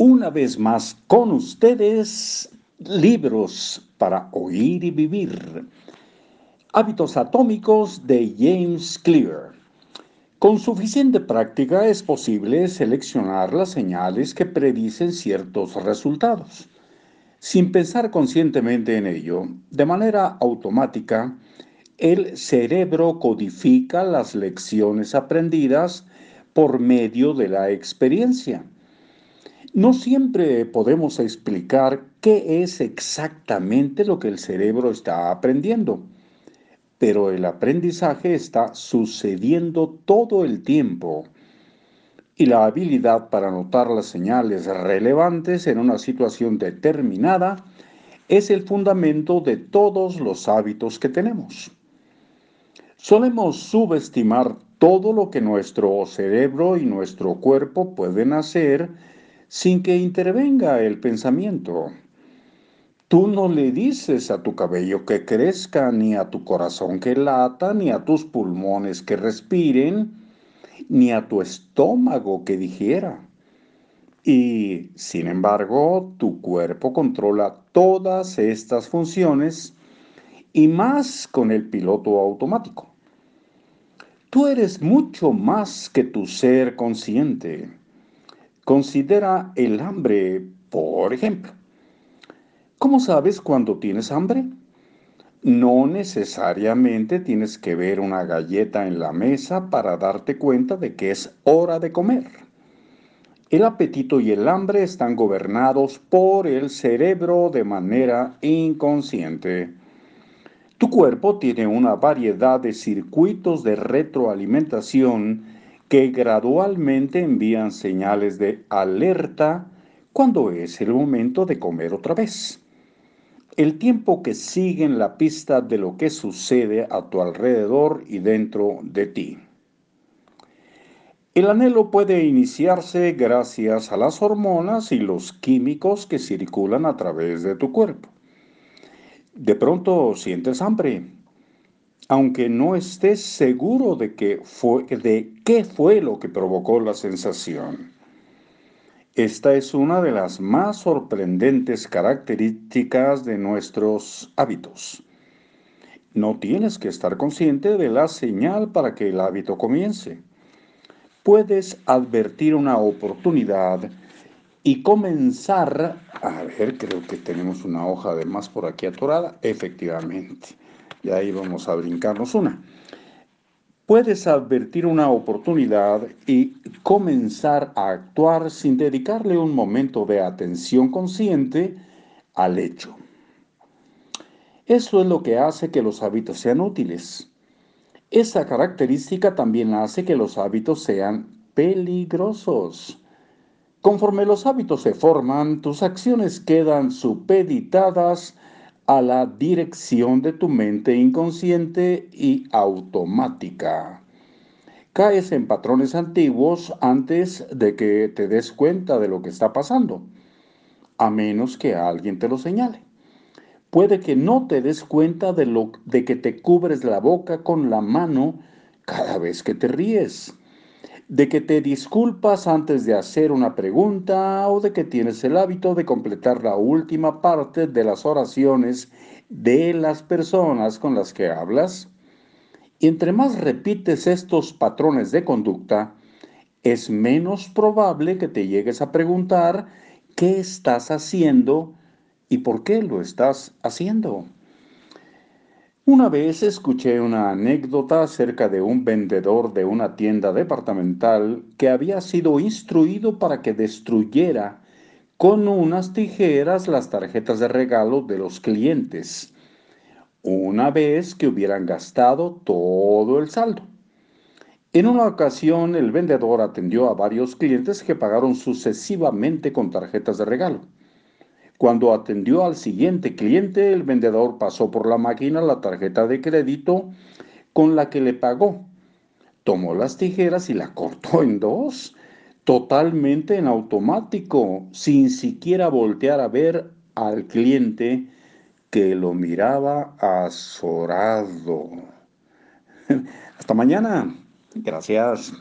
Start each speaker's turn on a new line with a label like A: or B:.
A: una vez más con ustedes libros para oír y vivir. Hábitos atómicos de James Clear. Con suficiente práctica es posible seleccionar las señales que predicen ciertos resultados. Sin pensar conscientemente en ello, de manera automática, el cerebro codifica las lecciones aprendidas por medio de la experiencia. No siempre podemos explicar qué es exactamente lo que el cerebro está aprendiendo, pero el aprendizaje está sucediendo todo el tiempo y la habilidad para notar las señales relevantes en una situación determinada es el fundamento de todos los hábitos que tenemos. Solemos subestimar todo lo que nuestro cerebro y nuestro cuerpo pueden hacer sin que intervenga el pensamiento. Tú no le dices a tu cabello que crezca, ni a tu corazón que lata, ni a tus pulmones que respiren, ni a tu estómago que digiera. Y, sin embargo, tu cuerpo controla todas estas funciones y más con el piloto automático. Tú eres mucho más que tu ser consciente. Considera el hambre, por ejemplo. ¿Cómo sabes cuando tienes hambre? No necesariamente tienes que ver una galleta en la mesa para darte cuenta de que es hora de comer. El apetito y el hambre están gobernados por el cerebro de manera inconsciente. Tu cuerpo tiene una variedad de circuitos de retroalimentación que gradualmente envían señales de alerta cuando es el momento de comer otra vez. El tiempo que sigue en la pista de lo que sucede a tu alrededor y dentro de ti. El anhelo puede iniciarse gracias a las hormonas y los químicos que circulan a través de tu cuerpo. De pronto sientes hambre aunque no estés seguro de, qué fue, lo que provocó la sensación. Esta es una de las más sorprendentes características de nuestros hábitos. No tienes que estar consciente de la señal para que el hábito comience. Puedes advertir una oportunidad y comenzar, a ver, creo que tenemos una hoja de más por aquí atorada, efectivamente. Y ahí vamos a brincarnos una. Puedes advertir una oportunidad y comenzar a actuar sin dedicarle un momento de atención consciente al hecho. Eso es lo que hace que los hábitos sean útiles. Esa característica también hace que los hábitos sean peligrosos. Conforme los hábitos se forman, tus acciones quedan supeditadas a la dirección de tu mente inconsciente y automática. Caes en patrones antiguos antes de que te des cuenta de lo que está pasando, a menos que alguien te lo señale. Puede que no te des cuenta de, lo, de que te cubres la boca con la mano cada vez que te ríes de que te disculpas antes de hacer una pregunta o de que tienes el hábito de completar la última parte de las oraciones de las personas con las que hablas. Y entre más repites estos patrones de conducta, es menos probable que te llegues a preguntar qué estás haciendo y por qué lo estás haciendo. Una vez escuché una anécdota acerca de un vendedor de una tienda departamental que había sido instruido para que destruyera con unas tijeras las tarjetas de regalo de los clientes, una vez que hubieran gastado todo el saldo. En una ocasión el vendedor atendió a varios clientes que pagaron sucesivamente con tarjetas de regalo. Cuando atendió al siguiente cliente, el vendedor pasó por la máquina la tarjeta de crédito con la que le pagó. Tomó las tijeras y la cortó en dos, totalmente en automático, sin siquiera voltear a ver al cliente que lo miraba azorado. Hasta mañana. Gracias.